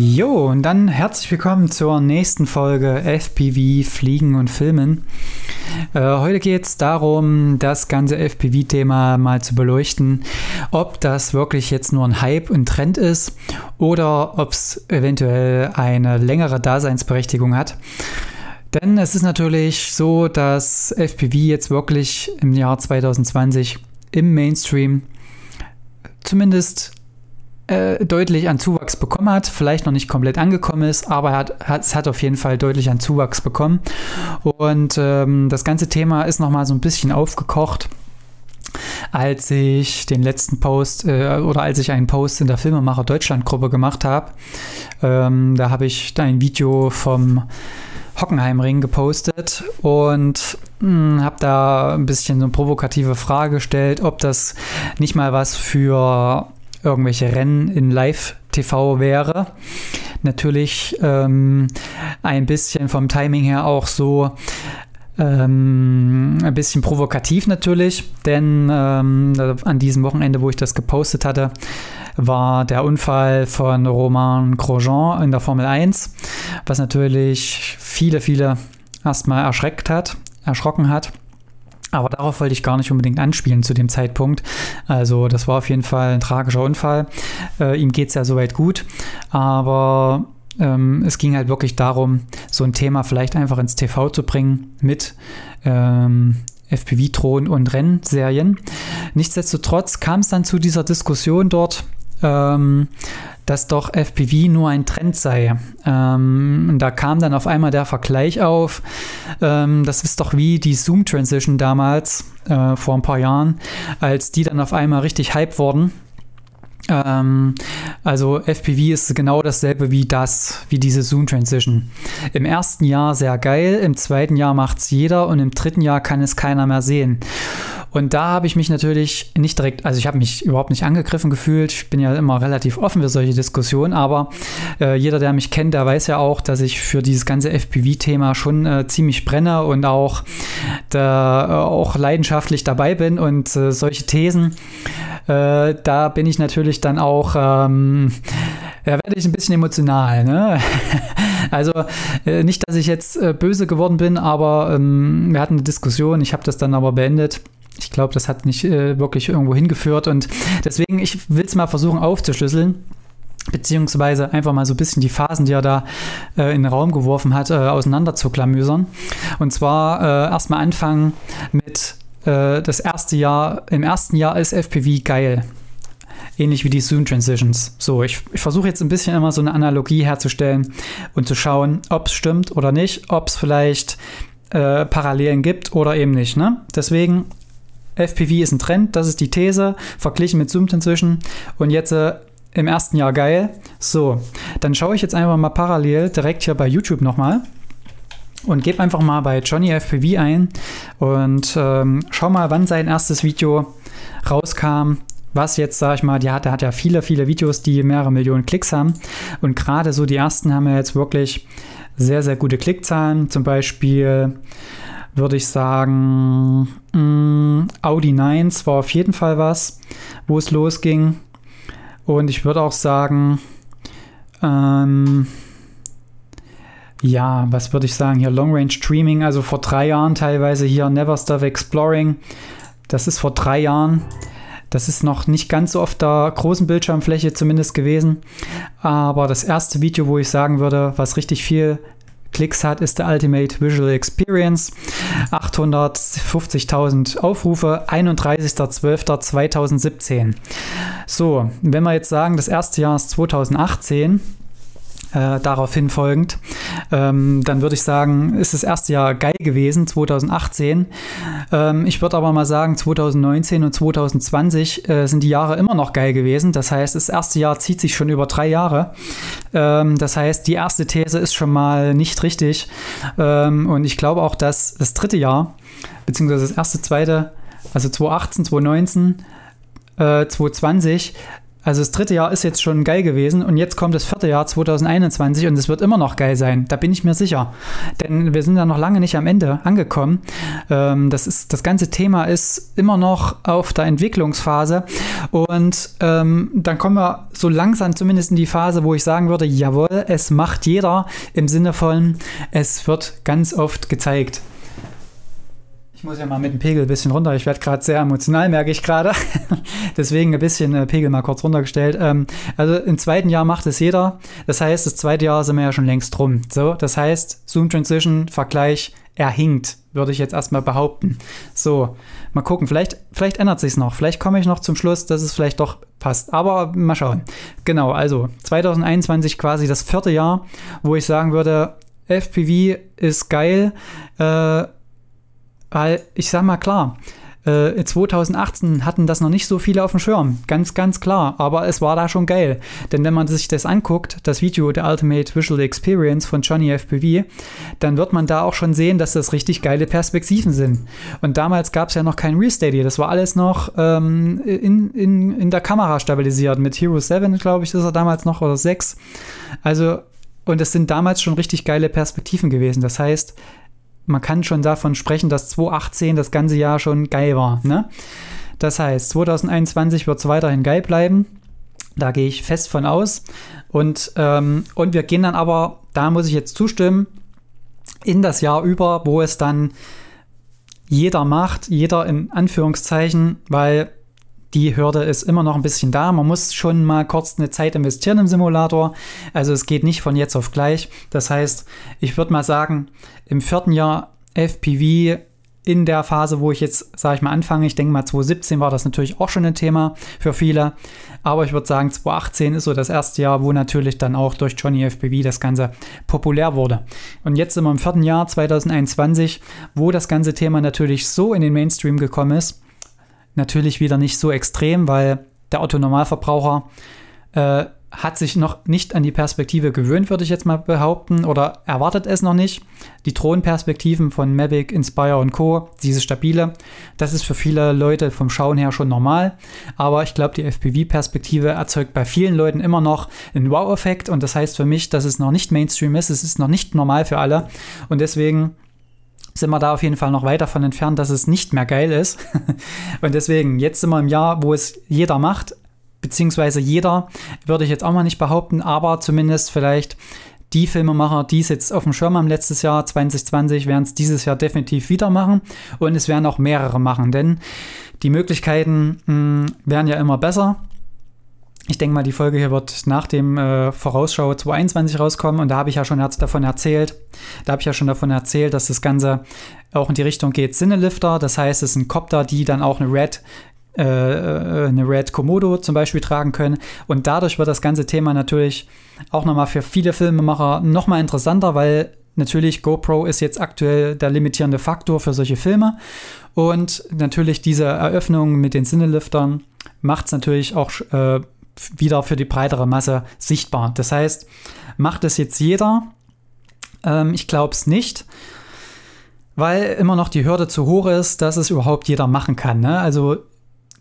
Jo, und dann herzlich willkommen zur nächsten Folge FPV Fliegen und Filmen. Äh, heute geht es darum, das ganze FPV-Thema mal zu beleuchten, ob das wirklich jetzt nur ein Hype und Trend ist oder ob es eventuell eine längere Daseinsberechtigung hat. Denn es ist natürlich so, dass FPV jetzt wirklich im Jahr 2020 im Mainstream zumindest äh, deutlich an Zuwachs bekommen hat, vielleicht noch nicht komplett angekommen ist, aber hat, hat, es hat auf jeden Fall deutlich an Zuwachs bekommen. Und ähm, das ganze Thema ist nochmal so ein bisschen aufgekocht als ich den letzten Post äh, oder als ich einen Post in der Filmemacher Deutschland Gruppe gemacht habe. Ähm, da habe ich ein Video vom Hockenheimring gepostet und hm, habe da ein bisschen so eine provokative Frage gestellt, ob das nicht mal was für irgendwelche Rennen in Live-TV wäre. Natürlich ähm, ein bisschen vom Timing her auch so ähm, ein bisschen provokativ natürlich, denn ähm, an diesem Wochenende, wo ich das gepostet hatte, war der Unfall von Romain Grosjean in der Formel 1, was natürlich viele, viele erstmal erschreckt hat, erschrocken hat. Aber darauf wollte ich gar nicht unbedingt anspielen zu dem Zeitpunkt. Also das war auf jeden Fall ein tragischer Unfall. Äh, ihm geht es ja soweit gut. Aber ähm, es ging halt wirklich darum, so ein Thema vielleicht einfach ins TV zu bringen mit ähm, FPV-Thron und Rennserien. Nichtsdestotrotz kam es dann zu dieser Diskussion dort. Ähm, dass doch FPV nur ein Trend sei. Ähm, da kam dann auf einmal der Vergleich auf. Ähm, das ist doch wie die Zoom-Transition damals, äh, vor ein paar Jahren, als die dann auf einmal richtig Hype wurden. Ähm, also FPV ist genau dasselbe wie das, wie diese Zoom Transition. Im ersten Jahr sehr geil, im zweiten Jahr macht es jeder und im dritten Jahr kann es keiner mehr sehen. Und da habe ich mich natürlich nicht direkt, also ich habe mich überhaupt nicht angegriffen gefühlt. Ich bin ja immer relativ offen für solche Diskussionen, aber äh, jeder, der mich kennt, der weiß ja auch, dass ich für dieses ganze FPV-Thema schon äh, ziemlich brenne und auch, da, äh, auch leidenschaftlich dabei bin und äh, solche Thesen, äh, da bin ich natürlich dann auch, ähm, da werde ich ein bisschen emotional. Ne? Also äh, nicht, dass ich jetzt böse geworden bin, aber ähm, wir hatten eine Diskussion, ich habe das dann aber beendet ich glaube, das hat nicht äh, wirklich irgendwo hingeführt und deswegen, ich will es mal versuchen aufzuschlüsseln beziehungsweise einfach mal so ein bisschen die Phasen, die er da äh, in den Raum geworfen hat, äh, auseinander. Und zwar äh, erstmal anfangen mit äh, das erste Jahr. Im ersten Jahr ist FPV geil. Ähnlich wie die Zoom Transitions. So, ich, ich versuche jetzt ein bisschen immer so eine Analogie herzustellen und zu schauen, ob es stimmt oder nicht, ob es vielleicht äh, Parallelen gibt oder eben nicht. Ne? Deswegen FPV ist ein Trend, das ist die These, verglichen mit Zoom inzwischen. Und jetzt äh, im ersten Jahr geil. So, dann schaue ich jetzt einfach mal parallel direkt hier bei YouTube nochmal und gebe einfach mal bei Johnny FPV ein und ähm, schau mal, wann sein erstes Video rauskam. Was jetzt, sag ich mal, die hat, der hat ja viele, viele Videos, die mehrere Millionen Klicks haben. Und gerade so die ersten haben ja jetzt wirklich sehr, sehr gute Klickzahlen. Zum Beispiel würde ich sagen, mh, mm, Audi 9 war auf jeden Fall was, wo es losging. Und ich würde auch sagen, ähm, ja, was würde ich sagen hier? Long Range Streaming, also vor drei Jahren teilweise hier Never Stop Exploring. Das ist vor drei Jahren. Das ist noch nicht ganz so auf der großen Bildschirmfläche zumindest gewesen. Aber das erste Video, wo ich sagen würde, was richtig viel Klicks hat, ist der Ultimate Visual Experience. 850.000 Aufrufe, 31.12.2017. So, wenn wir jetzt sagen, das erste Jahr ist 2018, äh, daraufhin folgend, ähm, dann würde ich sagen, ist das erste Jahr geil gewesen, 2018. Ähm, ich würde aber mal sagen, 2019 und 2020 äh, sind die Jahre immer noch geil gewesen. Das heißt, das erste Jahr zieht sich schon über drei Jahre. Ähm, das heißt, die erste These ist schon mal nicht richtig. Ähm, und ich glaube auch, dass das dritte Jahr, beziehungsweise das erste, zweite, also 2018, 2019, äh, 2020, Also das dritte Jahr ist jetzt schon geil gewesen und jetzt kommt das vierte Jahr 2021 und es wird immer noch geil sein. Da bin ich mir sicher. Denn wir sind da noch lange nicht am Ende angekommen. Ähm, das, ist, das ganze Thema ist immer noch auf der Entwicklungsphase und ähm, dann kommen wir so langsam zumindest in die Phase, wo ich sagen würde, jawohl, es macht jeder im Sinne von, es wird ganz oft gezeigt. Ich muss ja mal mit dem Pegel ein bisschen runter. Ich werde gerade sehr emotional, merke ich gerade. Deswegen ein bisschen äh, Pegel mal kurz runtergestellt. Ähm, also im zweiten Jahr macht es jeder. Das heißt, das zweite Jahr sind wir ja schon längst rum. So, das heißt, Zoom Transition Vergleich, er hinkt, würde ich jetzt erstmal behaupten. So, mal gucken. Vielleicht, vielleicht ändert sich noch. Vielleicht komme ich noch zum Schluss, dass es vielleicht doch passt. Aber mal schauen. Genau, also 2021 quasi das vierte Jahr, wo ich sagen würde, FPV ist geil. Äh, weil ich sag mal klar, äh, 2018 hatten das noch nicht so viele auf dem Schirm, ganz, ganz klar, aber es war da schon geil. Denn wenn man sich das anguckt, das Video der Ultimate Visual Experience von Johnny FPV, dann wird man da auch schon sehen, dass das richtig geile Perspektiven sind. Und damals gab es ja noch kein Resteady, das war alles noch ähm, in, in, in der Kamera stabilisiert. Mit Hero 7, glaube ich, ist er damals noch, oder 6. Also, und es sind damals schon richtig geile Perspektiven gewesen. Das heißt, man kann schon davon sprechen, dass 2018 das ganze Jahr schon geil war. Ne? Das heißt, 2021 wird es weiterhin geil bleiben. Da gehe ich fest von aus. Und, ähm, und wir gehen dann aber, da muss ich jetzt zustimmen, in das Jahr über, wo es dann jeder macht, jeder in Anführungszeichen, weil die Hürde ist immer noch ein bisschen da. Man muss schon mal kurz eine Zeit investieren im Simulator. Also es geht nicht von jetzt auf gleich. Das heißt, ich würde mal sagen, im vierten Jahr FPV in der Phase, wo ich jetzt, sage ich mal, anfange, ich denke mal 2017 war das natürlich auch schon ein Thema für viele, aber ich würde sagen 2018 ist so das erste Jahr, wo natürlich dann auch durch Johnny FPV das Ganze populär wurde. Und jetzt sind wir im vierten Jahr 2021, wo das ganze Thema natürlich so in den Mainstream gekommen ist, natürlich wieder nicht so extrem, weil der Otto-Normalverbraucher äh, hat sich noch nicht an die Perspektive gewöhnt, würde ich jetzt mal behaupten, oder erwartet es noch nicht. Die Drohnenperspektiven von Mavic, Inspire und Co., diese stabile, das ist für viele Leute vom Schauen her schon normal. Aber ich glaube, die FPV-Perspektive erzeugt bei vielen Leuten immer noch einen Wow-Effekt und das heißt für mich, dass es noch nicht Mainstream ist, es ist noch nicht normal für alle und deswegen sind wir da auf jeden Fall noch weit davon entfernt, dass es nicht mehr geil ist. und deswegen, jetzt sind wir im Jahr, wo es jeder macht, beziehungsweise jeder, würde ich jetzt auch mal nicht behaupten, aber zumindest vielleicht die Filmemacher, die es jetzt auf dem Schirm haben letztes Jahr 2020, werden es dieses Jahr definitiv wieder machen und es werden auch mehrere machen, denn die Möglichkeiten mh, hm, werden ja immer besser ich denke mal, die Folge hier wird nach dem äh, Vorausschau 2021 rauskommen und da habe ich ja schon davon erzählt. Da habe ich ja schon davon erzählt, dass das Ganze auch in die Richtung geht Sinnelifter. Das heißt, es sind Copter, die dann auch eine Red äh, äh, eine Red Komodo zum Beispiel tragen können. Und dadurch wird das ganze Thema natürlich auch nochmal für viele Filmemacher nochmal interessanter, weil natürlich GoPro ist jetzt aktuell der limitierende Faktor für solche Filme. Und natürlich diese Eröffnung mit den Sinneliftern macht es natürlich auch äh, wieder für die breitere Masse sichtbar. Das heißt, macht es jetzt jeder? Ähm, ich glaube es nicht, weil immer noch die Hürde zu hoch ist, dass es überhaupt jeder machen kann. Ne? Also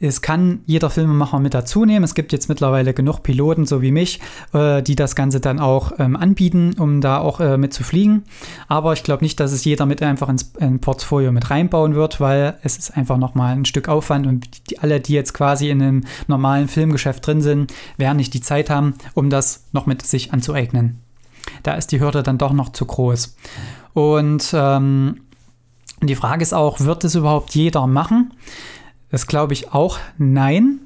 es kann jeder Filmemacher mit dazu nehmen. Es gibt jetzt mittlerweile genug Piloten, so wie mich, äh, die das Ganze dann auch ähm, anbieten, um da auch äh, mit zu fliegen. Aber ich glaube nicht, dass es jeder mit einfach ins in Portfolio mit reinbauen wird, weil es ist einfach nochmal ein Stück Aufwand und die, alle, die jetzt quasi in einem normalen Filmgeschäft drin sind, werden nicht die Zeit haben, um das noch mit sich anzueignen. Da ist die Hürde dann doch noch zu groß. Und ähm, die Frage ist auch, wird es überhaupt jeder machen? Das glaube ich auch nein,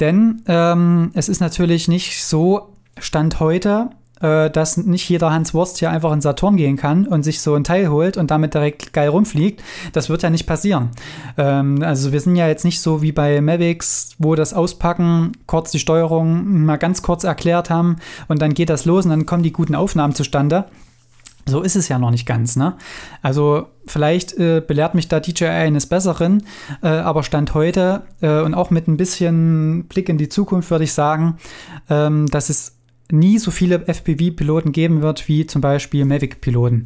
denn ähm, es ist natürlich nicht so Stand heute, äh, dass nicht jeder Hans Wurst hier einfach in Saturn gehen kann und sich so ein Teil holt und damit direkt geil rumfliegt. Das wird ja nicht passieren. Ähm, also wir sind ja jetzt nicht so wie bei Mavics, wo das Auspacken, kurz die Steuerung mal ganz kurz erklärt haben und dann geht das los und dann kommen die guten Aufnahmen zustande. So ist es ja noch nicht ganz, ne? Also vielleicht äh, belehrt mich da DJI eines Besseren, äh, aber Stand heute äh, und auch mit ein bisschen Blick in die Zukunft würde ich sagen, ähm, dass es nie so viele FPV-Piloten geben wird wie zum Beispiel Mavic-Piloten.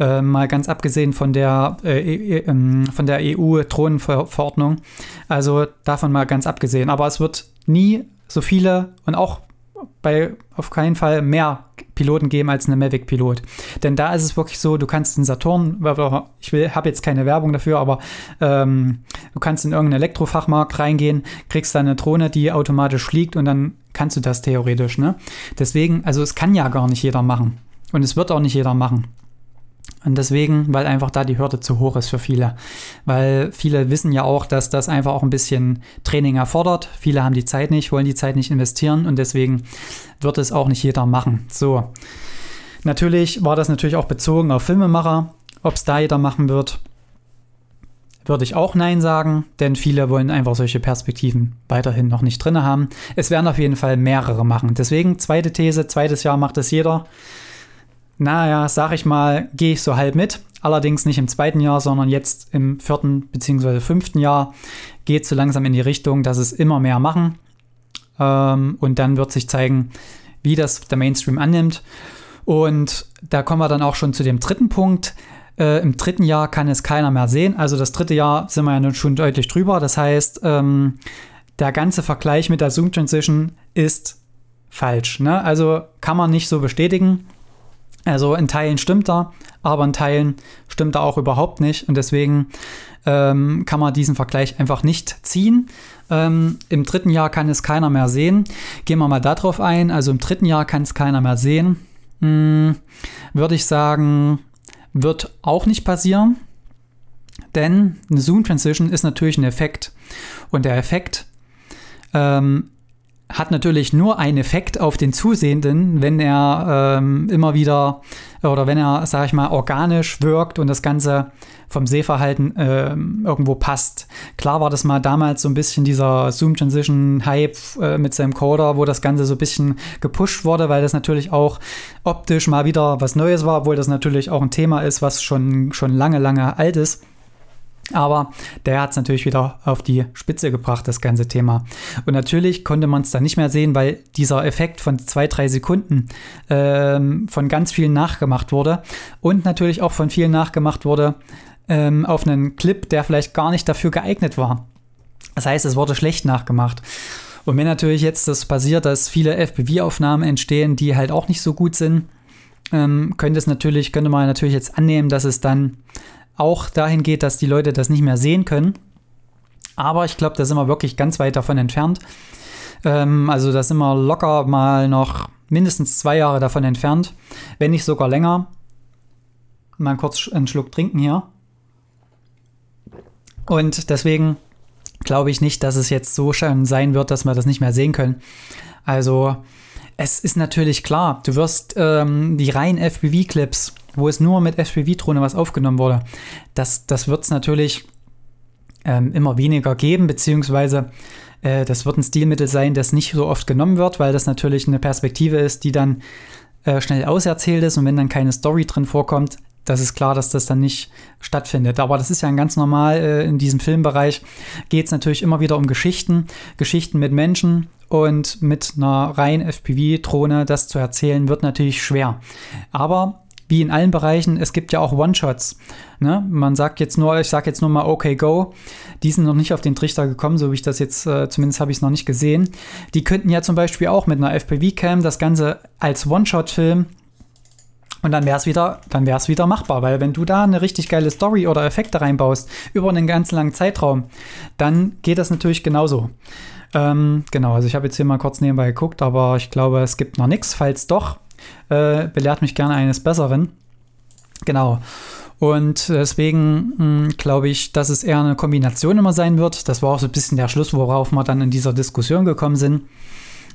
Äh, mal ganz abgesehen von der, äh, e, ähm, der EU-Drohnenverordnung. Also davon mal ganz abgesehen. Aber es wird nie so viele und auch bei auf keinen Fall mehr Piloten geben als eine Mavic-Pilot. Denn da ist es wirklich so, du kannst in Saturn, ich habe jetzt keine Werbung dafür, aber ähm, du kannst in irgendeinen Elektrofachmarkt reingehen, kriegst da eine Drohne, die automatisch fliegt und dann kannst du das theoretisch. Ne? Deswegen, also es kann ja gar nicht jeder machen. Und es wird auch nicht jeder machen. Und deswegen, weil einfach da die Hürde zu hoch ist für viele. Weil viele wissen ja auch, dass das einfach auch ein bisschen Training erfordert. Viele haben die Zeit nicht, wollen die Zeit nicht investieren und deswegen wird es auch nicht jeder machen. So. Natürlich war das natürlich auch bezogen auf Filmemacher. Ob es da jeder machen wird, würde ich auch Nein sagen, denn viele wollen einfach solche Perspektiven weiterhin noch nicht drin haben. Es werden auf jeden Fall mehrere machen. Deswegen zweite These, zweites Jahr macht es jeder naja, sag ich mal, gehe ich so halb mit. Allerdings nicht im zweiten Jahr, sondern jetzt im vierten bzw. fünften Jahr geht es so langsam in die Richtung, dass es immer mehr machen. Ähm, und dann wird sich zeigen, wie das der Mainstream annimmt. Und da kommen wir dann auch schon zu dem dritten Punkt. Äh, Im dritten Jahr kann es keiner mehr sehen. Also das dritte Jahr sind wir ja nun schon deutlich drüber. Das heißt, ähm, der ganze Vergleich mit der Zoom Transition ist falsch. Ne? Also kann man nicht so bestätigen. Also in Teilen stimmt er, aber in Teilen stimmt er auch überhaupt nicht. Und deswegen ähm, kann man diesen Vergleich einfach nicht ziehen. Ähm, Im dritten Jahr kann es keiner mehr sehen. Gehen wir mal darauf ein. Also im dritten Jahr kann es keiner mehr sehen. Hm, Würde ich sagen, wird auch nicht passieren. Denn eine Zoom Transition ist natürlich ein Effekt. Und der Effekt ähm, hat natürlich nur einen Effekt auf den Zusehenden, wenn er ähm, immer wieder oder wenn er, sag ich mal, organisch wirkt und das Ganze vom Sehverhalten äh, irgendwo passt. Klar war das mal damals so ein bisschen dieser Zoom Transition Hype äh, mit seinem Coder, wo das Ganze so ein bisschen gepusht wurde, weil das natürlich auch optisch mal wieder was Neues war, obwohl das natürlich auch ein Thema ist, was schon, schon lange, lange alt ist. Aber der hat es natürlich wieder auf die Spitze gebracht, das ganze Thema. Und natürlich konnte man es dann nicht mehr sehen, weil dieser Effekt von zwei, drei Sekunden ähm, von ganz vielen nachgemacht wurde und natürlich auch von vielen nachgemacht wurde ähm, auf einen Clip, der vielleicht gar nicht dafür geeignet war. Das heißt, es wurde schlecht nachgemacht. Und wenn natürlich jetzt das passiert, dass viele FPV-Aufnahmen entstehen, die halt auch nicht so gut sind, ähm, könnte es natürlich, könnte man natürlich jetzt annehmen, dass es dann auch dahin geht, dass die Leute das nicht mehr sehen können. Aber ich glaube, da sind wir wirklich ganz weit davon entfernt. Ähm, also da sind wir locker mal noch mindestens zwei Jahre davon entfernt, wenn nicht sogar länger. Mal kurz einen Schluck trinken hier. Und deswegen glaube ich nicht, dass es jetzt so schön sein wird, dass wir das nicht mehr sehen können. Also es ist natürlich klar, du wirst ähm, die reinen FPV-Clips wo es nur mit FPV-Drohne was aufgenommen wurde, das, das wird es natürlich ähm, immer weniger geben, beziehungsweise äh, das wird ein Stilmittel sein, das nicht so oft genommen wird, weil das natürlich eine Perspektive ist, die dann äh, schnell auserzählt ist und wenn dann keine Story drin vorkommt, das ist klar, dass das dann nicht stattfindet. Aber das ist ja ganz normal äh, in diesem Filmbereich. Geht es natürlich immer wieder um Geschichten, Geschichten mit Menschen und mit einer rein FPV-Drohne das zu erzählen, wird natürlich schwer. Aber wie in allen Bereichen, es gibt ja auch One-Shots. Ne? Man sagt jetzt nur, ich sage jetzt nur mal okay, go. Die sind noch nicht auf den Trichter gekommen, so wie ich das jetzt, äh, zumindest habe ich es noch nicht gesehen. Die könnten ja zum Beispiel auch mit einer FPV-Cam das Ganze als One-Shot filmen und dann wäre es wieder, wieder machbar, weil wenn du da eine richtig geile Story oder Effekte reinbaust über einen ganz langen Zeitraum, dann geht das natürlich genauso. Ähm, genau, also ich habe jetzt hier mal kurz nebenbei geguckt, aber ich glaube, es gibt noch nichts. Falls doch, äh, belehrt mich gerne eines Besseren. Genau. Und deswegen hm, glaube ich, dass es eher eine Kombination immer sein wird. Das war auch so ein bisschen der Schluss, worauf wir dann in dieser Diskussion gekommen sind.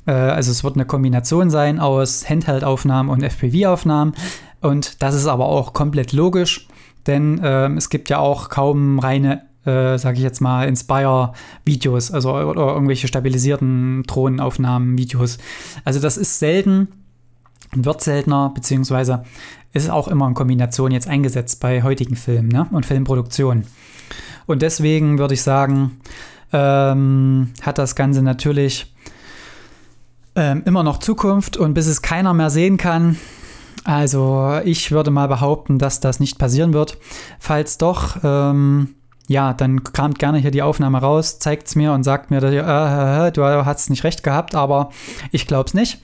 Äh, also es wird eine Kombination sein aus Handheld-Aufnahmen und FPV-Aufnahmen. Und das ist aber auch komplett logisch, denn äh, es gibt ja auch kaum reine äh, sage ich jetzt mal, Inspire-Videos, also oder irgendwelche stabilisierten Drohnenaufnahmen, Videos. Also das ist selten wird seltener, beziehungsweise ist auch immer in Kombination jetzt eingesetzt bei heutigen Filmen ne? und Filmproduktionen. Und deswegen würde ich sagen, ähm, hat das Ganze natürlich ähm, immer noch Zukunft und bis es keiner mehr sehen kann. Also ich würde mal behaupten, dass das nicht passieren wird. Falls doch, ähm, ja, dann kramt gerne hier die Aufnahme raus, zeigt es mir und sagt mir, dass, äh, äh, du hast nicht recht gehabt, aber ich glaube es nicht.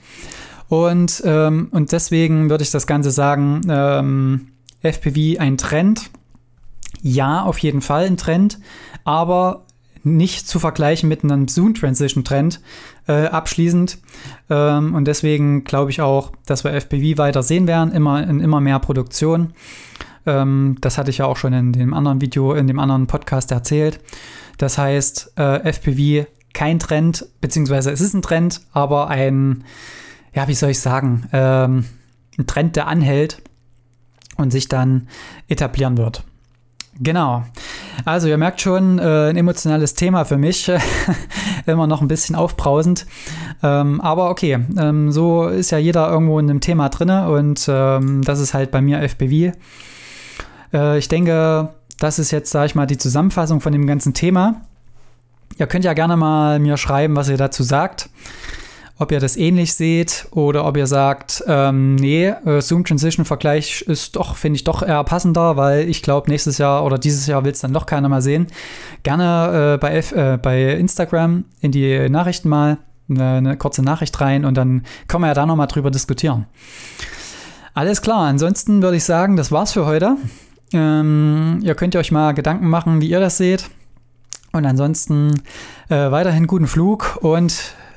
Und, ähm, und deswegen würde ich das Ganze sagen, ähm, FPV ein Trend. Ja, auf jeden Fall ein Trend, aber nicht zu vergleichen mit einem Zoom Transition Trend äh, abschließend. Ähm, und deswegen glaube ich auch, dass wir FPV weiter sehen werden, immer in immer mehr Produktion. Ähm, das hatte ich ja auch schon in dem anderen Video, in dem anderen Podcast erzählt. Das heißt, äh, FPV kein Trend, beziehungsweise es ist ein Trend, aber ein, ja, wie soll ich sagen, ähm, ein Trend, der anhält und sich dann etablieren wird. Genau. Also ihr merkt schon, äh, ein emotionales Thema für mich. Immer noch ein bisschen aufbrausend. Ähm, aber okay, ähm, so ist ja jeder irgendwo in einem Thema drin und ähm, das ist halt bei mir FBV. Äh, ich denke, das ist jetzt, sage ich mal, die Zusammenfassung von dem ganzen Thema. Ihr könnt ja gerne mal mir schreiben, was ihr dazu sagt ob ihr das ähnlich seht oder ob ihr sagt, ähm, nee, äh, Zoom Transition Vergleich ist doch, finde ich doch eher passender, weil ich glaube, nächstes Jahr oder dieses Jahr will es dann doch keiner mal sehen. Gerne äh, bei, F, äh, bei Instagram in die Nachrichten mal eine, eine kurze Nachricht rein und dann können wir ja da nochmal drüber diskutieren. Alles klar, ansonsten würde ich sagen, das war's für heute. Ähm, ihr könnt euch mal Gedanken machen, wie ihr das seht. Und ansonsten äh, weiterhin guten Flug und